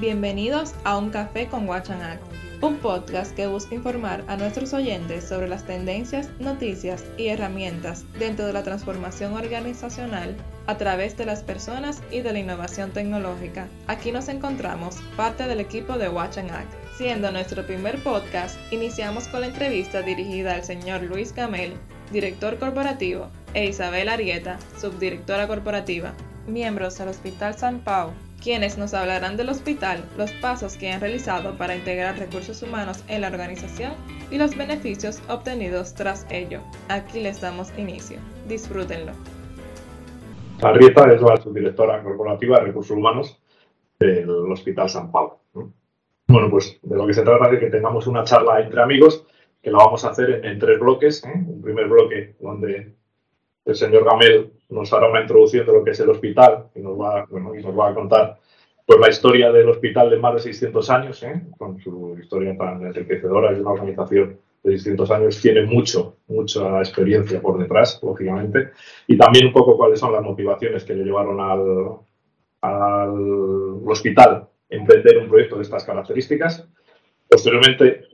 Bienvenidos a Un Café con Act, un podcast que busca informar a nuestros oyentes sobre las tendencias, noticias y herramientas dentro de la transformación organizacional a través de las personas y de la innovación tecnológica. Aquí nos encontramos parte del equipo de Watch Act. Siendo nuestro primer podcast, iniciamos con la entrevista dirigida al señor Luis Gamel, director corporativo, e Isabel Arieta, subdirectora corporativa, miembros del Hospital San Pau, quienes nos hablarán del hospital, los pasos que han realizado para integrar recursos humanos en la organización y los beneficios obtenidos tras ello. Aquí les damos inicio. Disfrútenlo. Arrieta es la subdirectora corporativa de recursos humanos del Hospital San Pablo. Bueno, pues de lo que se trata es de que tengamos una charla entre amigos, que la vamos a hacer en, tres bloques. Un primer bloque donde el señor Gamel nos hará una introducción de lo que es el hospital y nos va, bueno, y nos va a contar pues, la historia del hospital de más de 600 años, ¿eh? con su historia tan enriquecedora. Es una organización de 600 años, tiene mucho, mucha experiencia por detrás, lógicamente, y también un poco cuáles son las motivaciones que le llevaron al, al hospital emprender un proyecto de estas características. Posteriormente,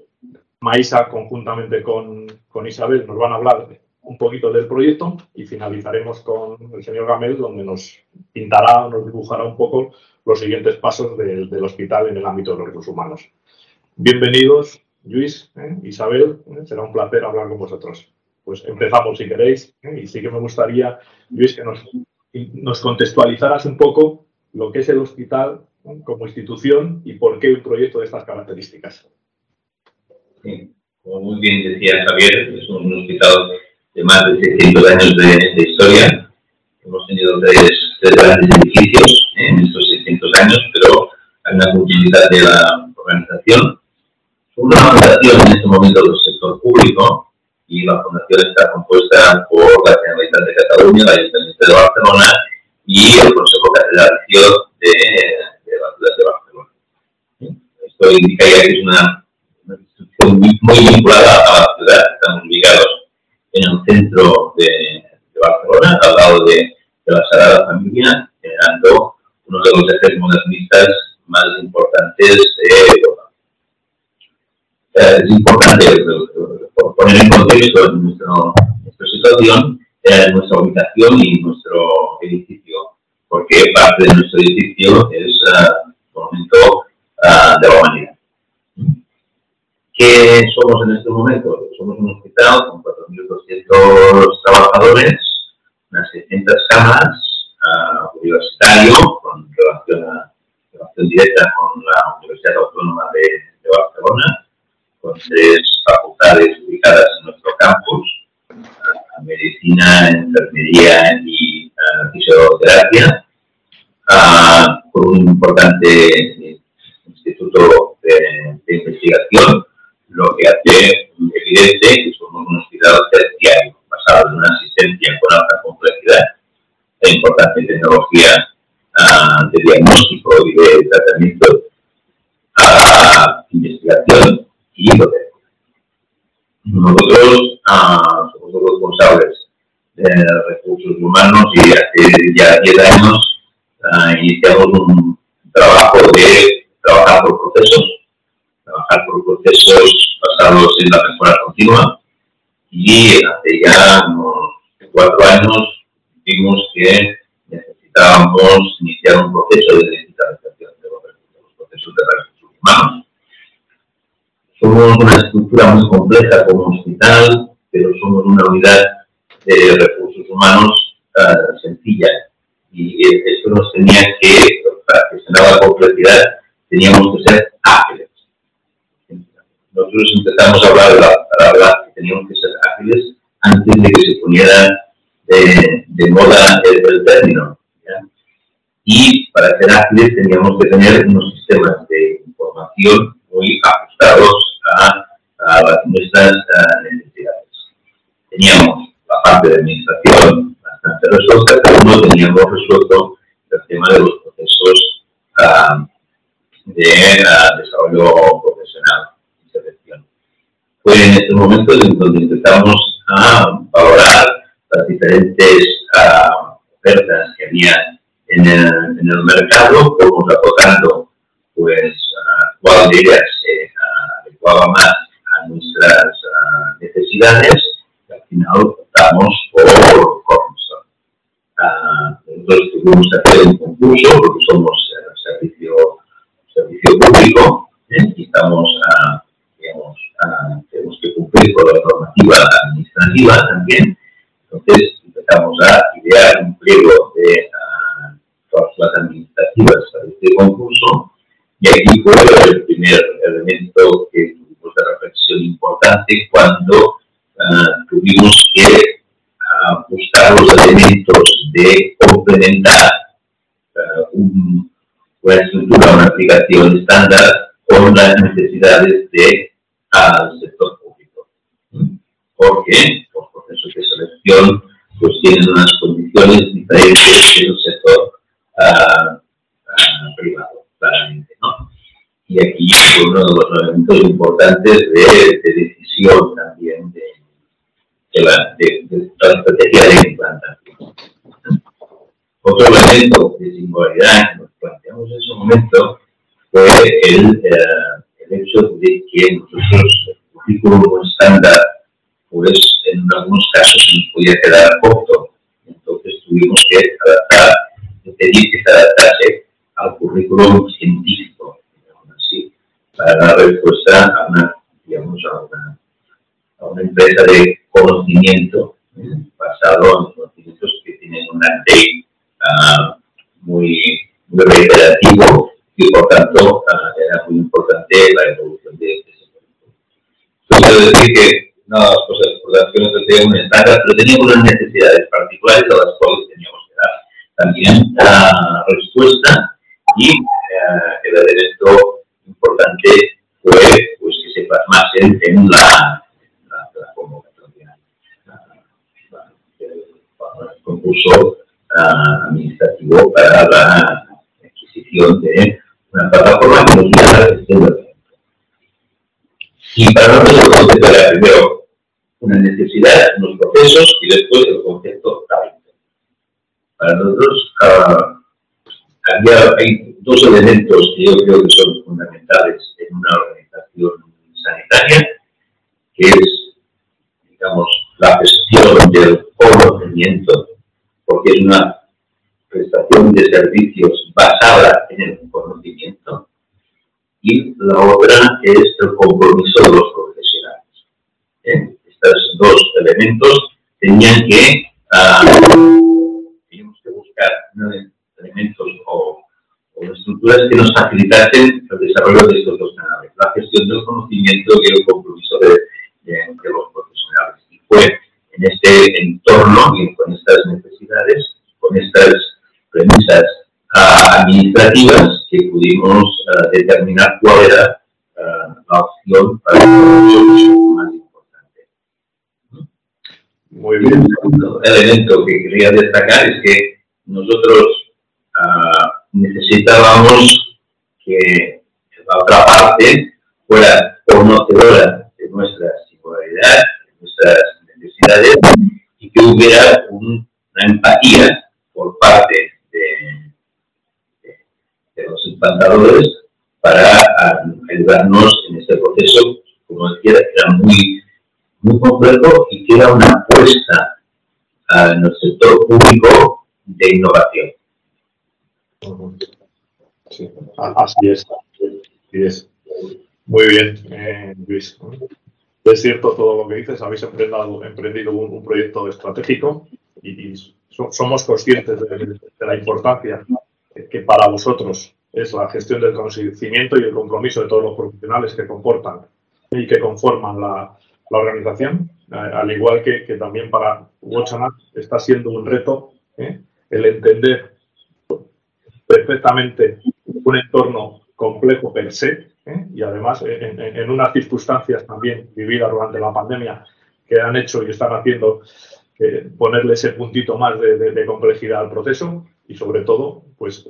Maísa, conjuntamente con, con Isabel, nos van a hablar de un poquito del proyecto y finalizaremos con el señor Gamel, donde nos pintará, nos dibujará un poco los siguientes pasos del, hospital en el ámbito de los recursos humanos. Bienvenidos, Luis, ¿eh? Isabel, ¿eh? será un placer hablar con vosotros. Pues empezamos si queréis, ¿eh? y sí que me gustaría, Luis, que nos, nos contextualizaras un poco lo que es el hospital como institución y por qué un proyecto de estas características. Como muy bien decía Javier, es un hospital de más de 600 años de, historia. Hemos tenido tres, grandes edificios en estos 600 años, pero hay una continuidad de la organización. Una fundación en este momento del sector público y la fundación está compuesta por la Generalitat de Cataluña, la Ayuntamiento de Barcelona y el Consejo Catedrático de, de la ciudad de Barcelona. Esto indica ya que es una, una institución muy, muy vinculada a la ciudad, estamos ligados en el centro de, Barcelona, al lado de, la Sagrada Familia, generando uno de los ejes modernistas más importantes de Europa. Eh, es importante poner en contexto nuestra situación, eh, nuestra ubicación y nuestro edificio, porque parte de nuestro edificio es uh, monumento uh, de la humanidad. ¿Qué somos en este momento? Somos un hospital con 4.200 trabajadores, unas 600 camas, uh, universitario, con relación, relación, directa con la Universidad Autónoma de, de, Barcelona, con tres facultades ubicadas en nuestro campus, uh, medicina, enfermería y uh, fisioterapia, con un importante instituto de, de investigación lo que hace evidente que somos un hospital terciario, basado en una asistencia con alta complejidad e importante tecnología uh, de diagnóstico y de tratamiento, uh, investigación y protección. Nosotros uh, somos los responsables de recursos humanos y hace ya 10 años iniciamos un trabajo de trabajar por procesos trabajar por procesos basados en la mejora continua y hace ya unos cuatro años vimos que necesitábamos iniciar un proceso de digitalización de los, procesos de recursos humanos. Somos una estructura muy compleja como hospital, pero somos una unidad de recursos humanos uh, sencilla. Y esto nos tenía que, para gestionar la complejidad, teníamos que ser ágiles nosotros empezamos a hablar de la palabra que teníamos que ser ágiles antes de que se poniera de, moda el, término. Y para ser ágiles teníamos que tener unos sistemas de información muy ajustados a, nuestras necesidades. Teníamos la parte de administración bastante resuelta, pero no teníamos resuelto el tema de los procesos ah, de ah, desarrollo profesional fue en este momento en donde empezamos a valorar las diferentes uh, ofertas que había en el, en el mercado, fuimos aplicando pues cuál de ellas se adecuaba más a nuestras necesidades y al final optamos por Cornerstone. nosotros tuvimos que hacer un concurso porque somos servicio, servicio público ¿eh? y estamos, digamos, tenemos que cumplir con la administrativa también. Entonces empezamos a idear un pliego de cláusulas administrativas para este concurso y aquí fue el primer elemento que tuvimos de reflexión importante cuando uh, tuvimos que uh, buscar los elementos de complementar uh, un, una estructura, una aplicación estándar con las necesidades del sector público. ¿Por qué? Los procesos de selección pues tienen unas condiciones diferentes que el sector privado, claramente. ¿no? Y aquí uno de los elementos importantes de, decisión también de, la, estrategia de implantación. Otro elemento de singularidad que nos planteamos en ese momento fue el, eh, el hecho de que nosotros el currículum estándar, pues en algunos casos se nos podía quedar corto. Entonces tuvimos que adaptar, pedir que se adaptase al currículum científico, así, para dar respuesta a una, digamos, a una, a una empresa de conocimiento ¿eh? basado en conocimientos que tienen un update uh, muy, muy y por tanto uh, era muy importante la evolución de este sector. Entonces, quiero decir que una de las cosas importantes que nosotros teníamos un estándar, pero teníamos unas necesidades particulares a las cuales teníamos que dar también la respuesta y eh, el elemento importante fue pues, que se plasmasen en la, la, la convocatoria el concurso uh, administrativo para la adquisición de una plataforma nos del evento. Y para nosotros primero una necesidad, unos procesos y después el concepto talento. Para nosotros uh, había, hay dos elementos que yo creo que son fundamentales en una organización sanitaria, que es, digamos, la gestión del conocimiento, porque es una prestación de servicios basada en el conocimiento, y la otra es el compromiso de los dos elementos tenían que, uh, teníamos que buscar elementos o, o, estructuras que nos facilitasen el desarrollo de estos dos canales, la gestión del conocimiento y el compromiso de, de, de los profesionales. Y fue en este entorno y con estas necesidades, con estas premisas uh, administrativas que pudimos uh, determinar cuál era la opción para más importante. Muy. El elemento que quería destacar es que nosotros uh, necesitábamos que la otra parte fuera conocedora de nuestra singularidad, de nuestras necesidades y que hubiera un, una empatía por parte de, los implantadores para uh, ayudarnos en este proceso, como decía, era muy, muy complejo y que una apuesta uh, en el sector público de innovación. Sí, así es. Así es. Muy bien, eh, Luis. Es cierto todo lo que dices, habéis emprendido, emprendido un, proyecto estratégico y, y so, somos conscientes de, la importancia que para vosotros es la gestión del conocimiento y el compromiso de todos los profesionales que comportan y que conforman la, la organización, eh, al igual que, que, también para Watchana está siendo un reto ¿eh? el entender perfectamente un entorno complejo per se ¿eh? y además en, unas circunstancias también vividas durante la pandemia que han hecho y están haciendo ponerle ese puntito más de, complejidad al proceso y sobre todo pues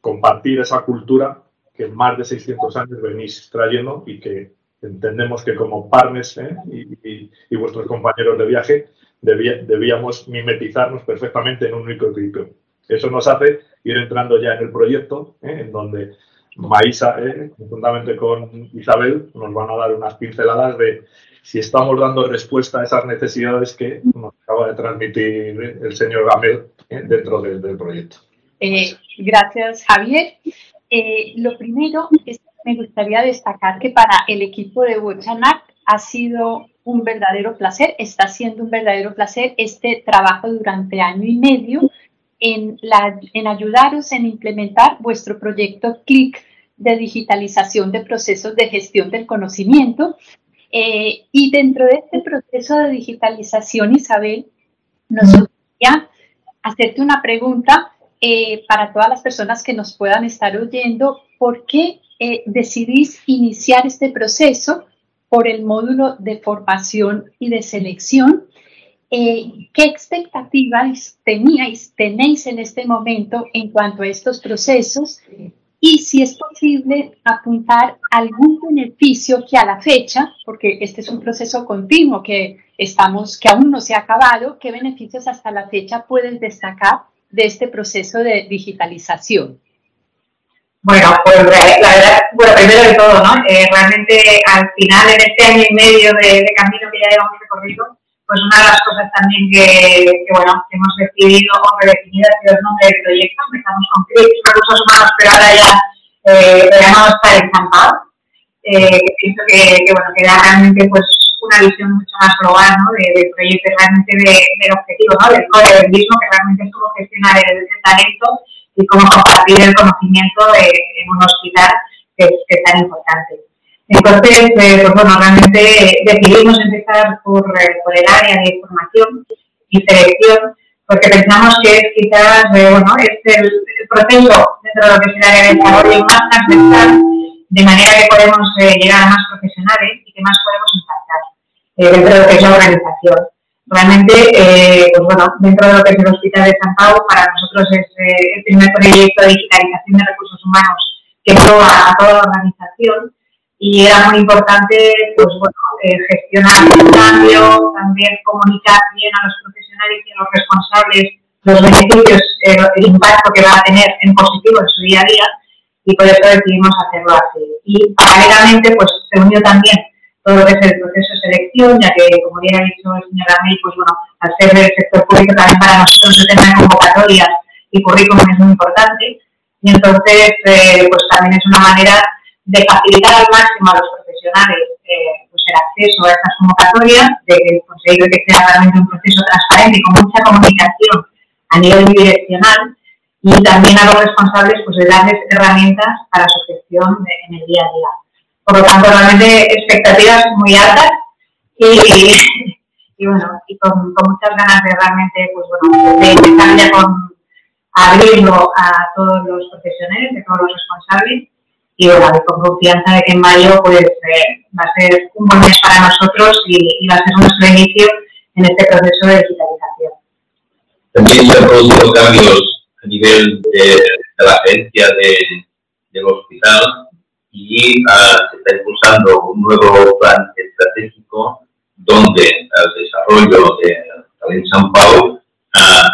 compartir esa cultura que más de 600 años venís trayendo y que entendemos que como partners ¿eh? y, y, y, vuestros compañeros de viaje debía, debíamos mimetizarnos perfectamente en un único equipo. Eso nos hace ir entrando ya en el proyecto, ¿eh? en donde Maísa, eh, juntamente con Isabel, nos van a dar unas pinceladas de si estamos dando respuesta a esas necesidades que nos acaba de transmitir el señor Gamel eh, dentro del proyecto. Gracias, Javier. lo primero es me gustaría destacar que para el equipo de Bochanac ha sido un verdadero placer, está siendo un verdadero placer este trabajo durante año y medio en, la, en ayudaros en implementar vuestro proyecto CLIC de digitalización de procesos de gestión del conocimiento. Eh, y dentro de este proceso de digitalización, Isabel, nos gustaría hacerte una pregunta eh, para todas las personas que nos puedan estar oyendo. ¿Por qué eh, decidís iniciar este proceso por el módulo de formación y de selección? Eh, ¿Qué expectativas teníais, tenéis en este momento en cuanto a estos procesos? Y si es posible apuntar algún beneficio que a la fecha, porque este es un proceso continuo que estamos, que aún no se ha acabado, ¿qué beneficios hasta la fecha puedes destacar de este proceso de digitalización? Bueno, pues la verdad, bueno, primero de todo, ¿no? Eh, realmente al final, en este año y medio de, de camino que ya llevamos recorrido, pues una de las cosas también que, bueno, hemos decidido o redefinido ha sido el nombre del proyecto. Empezamos con CRIPS, Recursos Humanos, pero ahora ya eh, lo llamamos para Estampado, eh, que pienso que, que, bueno, que da realmente pues una visión mucho más global ¿no? de, del proyecto, realmente de, del objetivo, ¿no? del mismo, que realmente es cómo gestionar el, el talento y cómo compartir el conocimiento de, en un hospital que que es tan importante. Entonces, eh, pues bueno, realmente decidimos empezar por, eh, por, el área de formación y selección, porque pensamos que es quizás, eh, bueno, es el, proceso dentro de lo que es el área de desarrollo más transversal, de manera que podemos llegar a más profesionales y que más podemos impactar dentro de lo que es la organización. Realmente, pues bueno, dentro de lo que es el Hospital de San Pablo, para nosotros es el primer proyecto de digitalización de recursos humanos que lleva a toda la organización y era muy importante pues bueno eh, gestionar el cambio, también comunicar bien a los profesionales y a los responsables los beneficios, eh, el impacto que va a tener en positivo en su día a día y por eso decidimos hacerlo así. Y paralelamente pues se unió también todo lo que es el proceso de selección, ya que como bien ha dicho el señor Amel, pues bueno, al ser del sector público también para nosotros el tema de convocatorias y currículum es muy importante y entonces eh, pues también es una manera de facilitar al máximo a los profesionales eh, pues el acceso a estas convocatorias, de conseguir que sea realmente un proceso transparente con mucha comunicación a nivel direccional y también a los responsables pues de darles herramientas para su gestión en el día a día. Por lo tanto, realmente expectativas muy altas y, bueno, y con, muchas ganas de realmente, pues bueno, de ya con abrirlo a todos los profesionales, a todos los responsables y bueno, con confianza de que en mayo pues, eh, va a ser un buen mes para nosotros y, va a ser nuestro inicio en este proceso de digitalización. También se han producido cambios a nivel de, la agencia de, del hospital y uh, se está impulsando un nuevo plan estratégico donde el desarrollo de Talent San Paulo ha,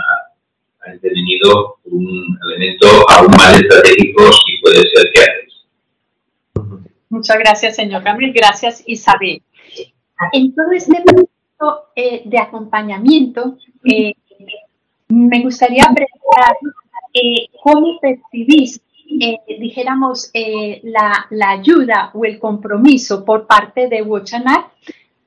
intervenido un elemento aún más estratégico si puede ser que Muchas gracias, señor Gabriel. Gracias, Isabel. En todo este proceso de acompañamiento, eh, me gustaría preguntar eh, cómo percibís, dijéramos, la, la, ayuda o el compromiso por parte de Wochanar,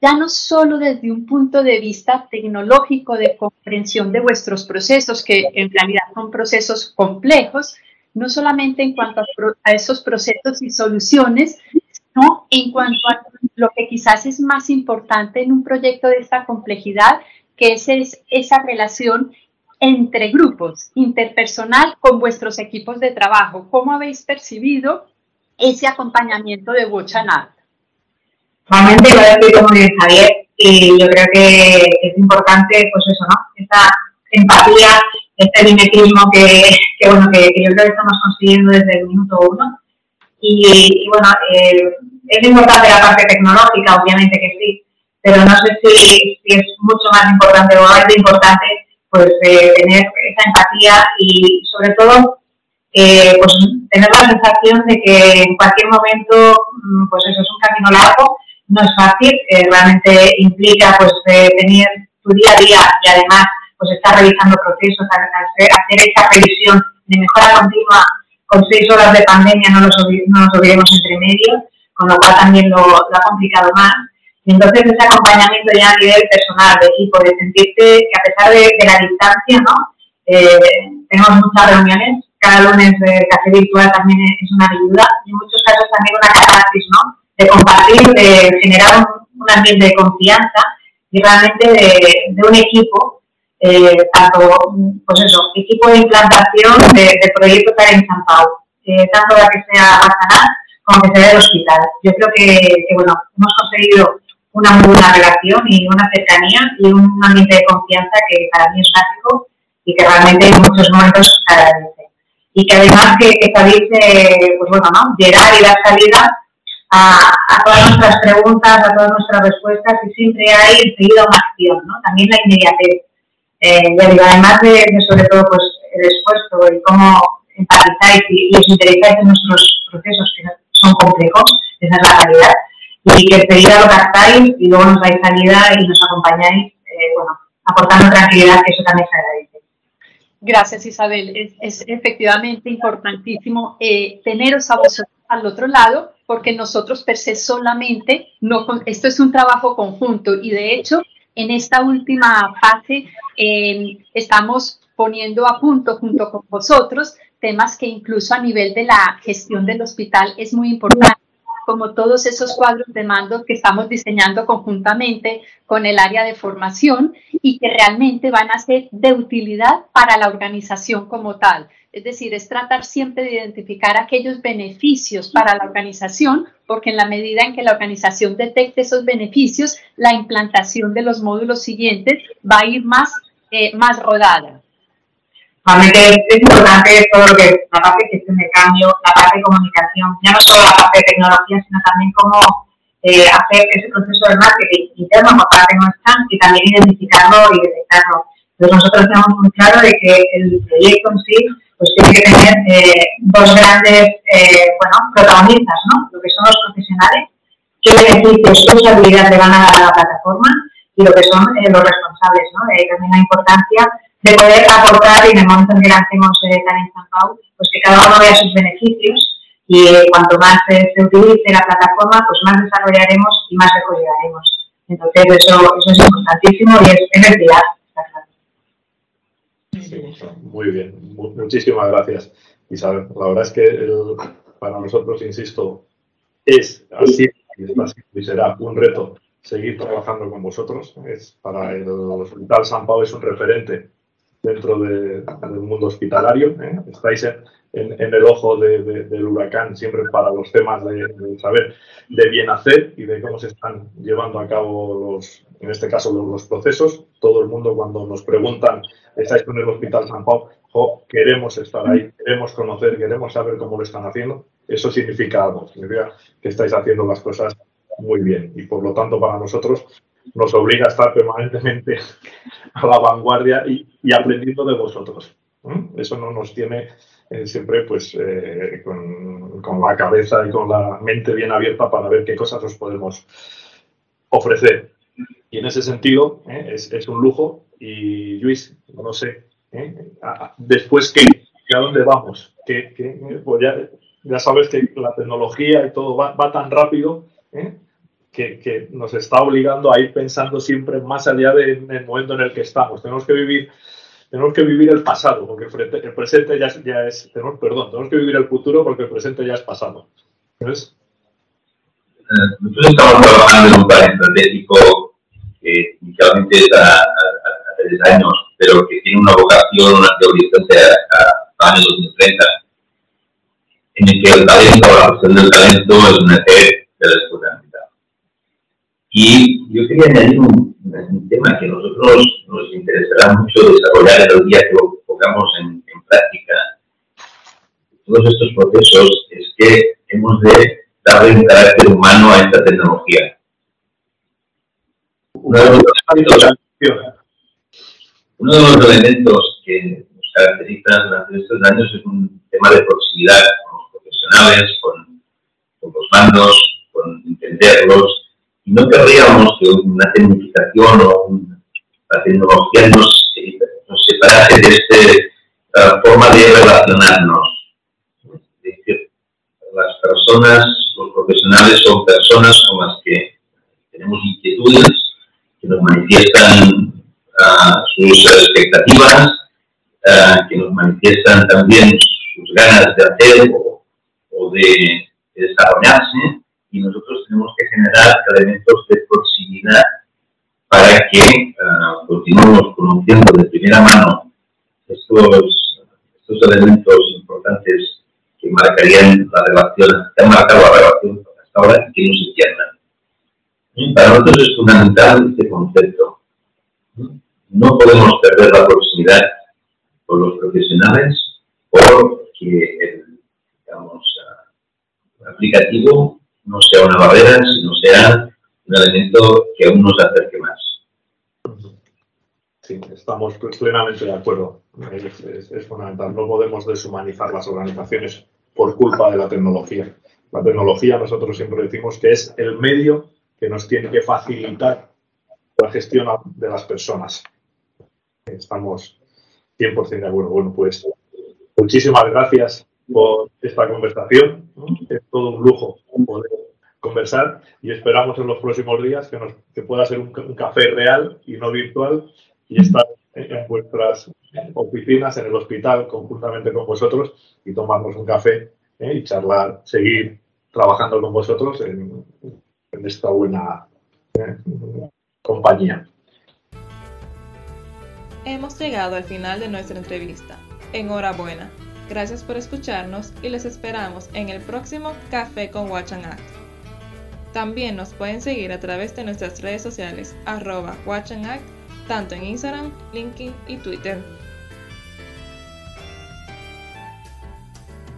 ya no solo desde un punto de vista tecnológico de comprensión de vuestros procesos, que en realidad son procesos complejos, no solamente en cuanto a, esos procesos y soluciones, sino en cuanto a lo que quizás es más importante en un proyecto de esta complejidad, que es, esa relación entre grupos, interpersonal con vuestros equipos de trabajo. ¿Cómo habéis percibido ese acompañamiento de Bochanat? Realmente lo he como bien Javier y yo creo que es importante, pues eso, ¿no? Esa empatía este mimetismo que, que bueno, que, que, yo creo que estamos consiguiendo desde el minuto uno. Y, y bueno, eh, es importante la parte tecnológica, obviamente que sí, pero no sé si, si es mucho más importante o algo importante pues eh, tener esa empatía y sobre todo eh, pues tener la sensación de que en cualquier momento, mm, pues eso es un camino largo, no es fácil, eh, realmente implica pues tener tu día a día y además pues estar revisando procesos, hacer, esa revisión de mejora continua con seis horas de pandemia, no nos, no nos olvidemos entre medio, con lo cual también lo, ha complicado más. Entonces ese acompañamiento ya a nivel personal, de equipo, de sentirte que a pesar de, la distancia, ¿no? Eh, tenemos muchas reuniones, cada lunes de café virtual también es una ayuda y en muchos casos también una catarsis, ¿no? De compartir, de generar un, ambiente de confianza y realmente de, un equipo eh, tanto, pues eso, equipo de implantación de, de proyecto para en San Pau, eh, tanto la que sea Guasaná como que sea el hospital. Yo creo que, bueno, hemos conseguido una muy buena relación y una cercanía y un ambiente de confianza que para mí es básico y que realmente en muchos momentos se agradece. Y que además que, que sabéis, pues bueno, ¿no? llegar y dar salida a, a, todas nuestras preguntas, a todas nuestras respuestas y siempre hay enseguida una acción, ¿no? También la inmediatez. Eh, además de, sobre todo pues, el esfuerzo y cómo empatizáis y, os interesáis en nuestros procesos que son complejos, esa es la realidad, y que enseguida lo captáis y luego nos dais salida y nos acompañáis, eh, bueno, aportando tranquilidad, que eso también se agradece. Gracias Isabel, es, es efectivamente importantísimo eh, teneros a vosotros al otro lado, porque nosotros per se solamente, no, esto es un trabajo conjunto y de hecho en esta última fase eh, estamos poniendo a punto junto con vosotros temas que incluso a nivel de la gestión del hospital es muy importante, como todos esos cuadros de mando que estamos diseñando conjuntamente con el área de formación y que realmente van a ser de utilidad para la organización como tal. Es decir, es tratar siempre de identificar aquellos beneficios para la organización, porque en la medida en que la organización detecte esos beneficios, la implantación de los módulos siguientes va a ir más, eh, más rodada. Realmente es importante todo lo que es la parte de gestión de cambio, la parte de comunicación, ya no solo la parte de tecnología, sino también cómo eh, hacer ese proceso de marketing interno por parte nuestra y también identificarlo y detectarlo. Entonces nosotros tenemos muy claro de que el proyecto en sí pues tiene que tener eh, dos grandes eh, bueno, protagonistas, ¿no? Lo que son los profesionales, qué beneficios, qué usabilidad le van a dar a la plataforma y lo que son eh, los responsables, ¿no? También la importancia de poder aportar y en el momento en que lancemos eh, en San Pau, pues que cada uno vea sus beneficios y cuanto más se utilice la plataforma, pues más desarrollaremos y más recogeremos. Entonces eso, eso es importantísimo y es, es el pilar. muy bien, muchísimas gracias, Isabel. La verdad es que para nosotros, insisto, es así y será un reto seguir trabajando con vosotros. Es para el Hospital San Pau es un referente dentro del mundo hospitalario. ¿eh? Estáis en, el ojo del huracán siempre para los temas de, saber de bien hacer y de cómo se están llevando a cabo los, en este caso los, procesos. Todo el mundo cuando nos preguntan, estáis con el Hospital San Pau, queremos estar ahí, queremos conocer, queremos saber cómo lo están haciendo. Eso significa algo, significa que estáis haciendo las cosas muy bien y por lo tanto para nosotros nos obliga a estar permanentemente a la vanguardia y, aprendiendo de vosotros. Eso no nos tiene eh, siempre pues eh, con, la cabeza y con la mente bien abierta para ver qué cosas os podemos ofrecer. Y en ese sentido eh, es, un lujo. Y Luis, no sé, después qué, a dónde vamos, que, pues ya, sabes que la tecnología y todo va, va tan rápido que, nos está obligando a ir pensando siempre más allá del momento en el que estamos. Tenemos que vivir, tenemos que vivir el pasado, porque el, presente ya, ya es, tenemos, perdón, tenemos que vivir el futuro porque el presente ya es pasado. ¿Ves? Eh, nosotros estamos trabajando en un plan estratégico que inicialmente es a, tres años, pero que tiene una vocación, una teoría hasta el año 2030, en el que el talento, la cuestión del talento es un eje de la escuela y yo quería añadir un, tema que a nosotros nos interesará mucho desarrollar el día que lo pongamos en, práctica. Todos estos procesos es que hemos de darle un carácter humano a esta tecnología. Uno de los elementos que nos caracteriza durante estos años es un tema de proximidad con los profesionales, con, con los mandos, con entenderlos. No querríamos que una tecnificación o la tecnología nos, nos separase de esta forma de relacionarnos. Es decir, las personas, los profesionales son personas con las que tenemos inquietudes, que nos manifiestan uh, sus expectativas, uh, que nos manifiestan también sus ganas de hacer o, de, desarrollarse y nosotros tenemos que generar elementos de proximidad para que uh, continuemos conociendo de primera mano estos, estos elementos importantes que marcarían la relación, que han marcado la relación hasta ahora y que nos entiendan. Para nosotros es fundamental este concepto. No podemos perder la proximidad con los profesionales porque el digamos, aplicativo no sea una barrera, sino sea un elemento que aún nos acerque más. Sí, estamos plenamente de acuerdo. Es, es, es, fundamental. No podemos deshumanizar las organizaciones por culpa de la tecnología. La tecnología, nosotros siempre decimos que es el medio que nos tiene que facilitar la gestión de las personas. Estamos 100% de acuerdo. Bueno, pues muchísimas gracias por esta conversación. Es todo un lujo poder conversar y esperamos en los próximos días que, nos, que pueda ser un, un, café real y no virtual y estar en vuestras oficinas, en el hospital, conjuntamente con vosotros y tomarnos un café ¿eh? y charlar, seguir trabajando con vosotros en, en esta buena ¿eh? compañía. Hemos llegado al final de nuestra entrevista. Enhorabuena. Gracias por escucharnos y les esperamos en el próximo Café con Watch and Act. También nos pueden seguir a través de nuestras redes sociales arroba Watch tanto en Instagram, LinkedIn y Twitter.